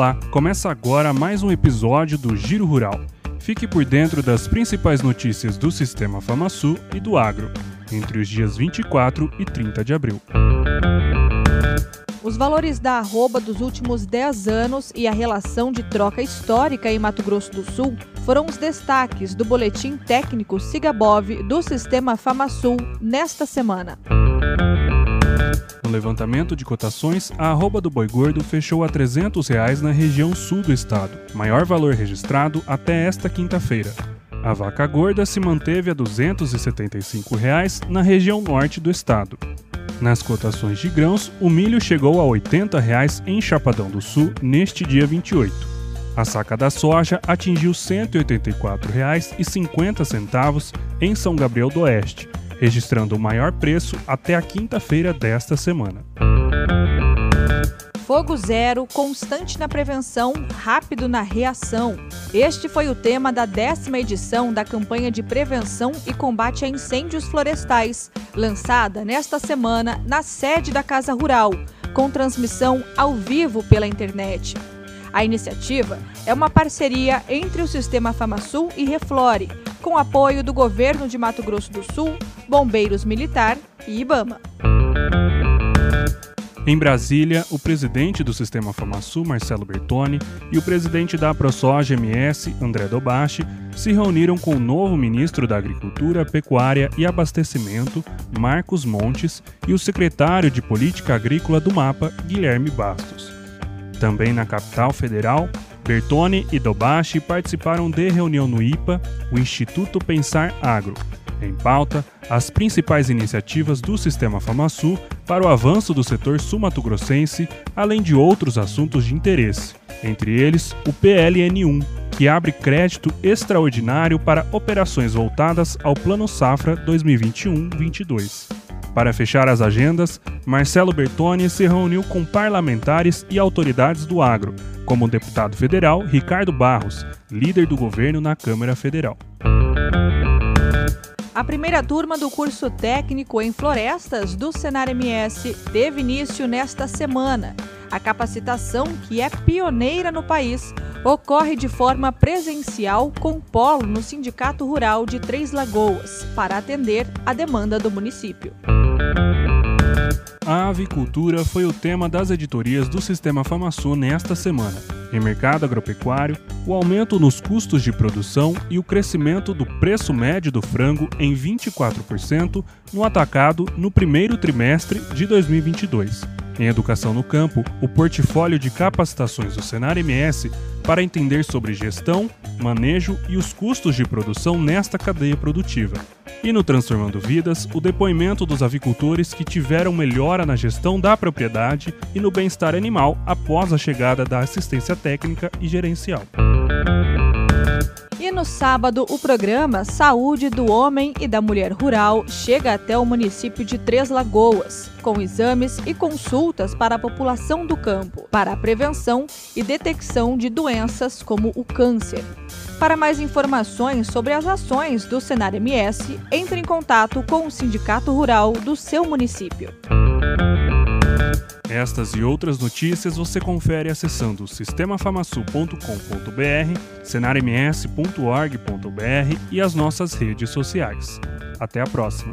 Olá, começa agora mais um episódio do Giro Rural. Fique por dentro das principais notícias do Sistema FamaSul e do agro, entre os dias 24 e 30 de abril. Os valores da arroba dos últimos 10 anos e a relação de troca histórica em Mato Grosso do Sul foram os destaques do boletim técnico Sigabov do Sistema FamaSul nesta semana. No levantamento de cotações, a arroba do boi gordo fechou a 300 reais na região sul do estado, maior valor registrado até esta quinta-feira. A vaca gorda se manteve a 275 reais na região norte do estado. Nas cotações de grãos, o milho chegou a 80 reais em Chapadão do Sul neste dia 28. A saca da soja atingiu R$ 184,50 em São Gabriel do Oeste, registrando o maior preço até a quinta-feira desta semana. Fogo zero, constante na prevenção, rápido na reação. Este foi o tema da décima edição da campanha de prevenção e combate a incêndios florestais, lançada nesta semana na sede da Casa Rural, com transmissão ao vivo pela internet. A iniciativa é uma parceria entre o Sistema FamaSul e Reflore, com apoio do governo de Mato Grosso do Sul, Bombeiros Militar e Ibama. Em Brasília, o presidente do Sistema FamaSul, Marcelo Bertoni, e o presidente da ProSoja MS, André Dobashi, se reuniram com o novo ministro da Agricultura, Pecuária e Abastecimento, Marcos Montes, e o secretário de Política Agrícola do MAPA, Guilherme Bastos. Também na capital federal, Bertone e Dobashi participaram de reunião no IPA, o Instituto Pensar Agro. Em pauta, as principais iniciativas do Sistema FamaSul para o avanço do setor sul-mato-grossense, além de outros assuntos de interesse, entre eles o PLN1, que abre crédito extraordinário para operações voltadas ao Plano Safra 2021-22. Para fechar as agendas, Marcelo Bertoni se reuniu com parlamentares e autoridades do agro, como o deputado federal Ricardo Barros, líder do governo na Câmara Federal. A primeira turma do curso técnico em florestas do Senar MS teve início nesta semana. A capacitação, que é pioneira no país, ocorre de forma presencial com polo no Sindicato Rural de Três Lagoas, para atender a demanda do município. A avicultura foi o tema das editorias do Sistema FamaSul nesta semana. Em mercado agropecuário, o aumento nos custos de produção e o crescimento do preço médio do frango em 24% no atacado no primeiro trimestre de 2022. Em Educação no Campo, o portfólio de capacitações do Senar MS para entender sobre gestão, manejo e os custos de produção nesta cadeia produtiva. E no Transformando Vidas, o depoimento dos avicultores que tiveram melhora na gestão da propriedade e no bem-estar animal após a chegada da assistência técnica e gerencial. No sábado, o programa Saúde do Homem e da Mulher Rural chega até o município de Três Lagoas, com exames e consultas para a população do campo, para a prevenção e detecção de doenças como o câncer. Para mais informações sobre as ações do Senar MS, entre em contato com o Sindicato Rural do seu município. Estas e outras notícias você confere acessando sistemafamasul.com.br, senarms.org.br e as nossas redes sociais. Até a próxima!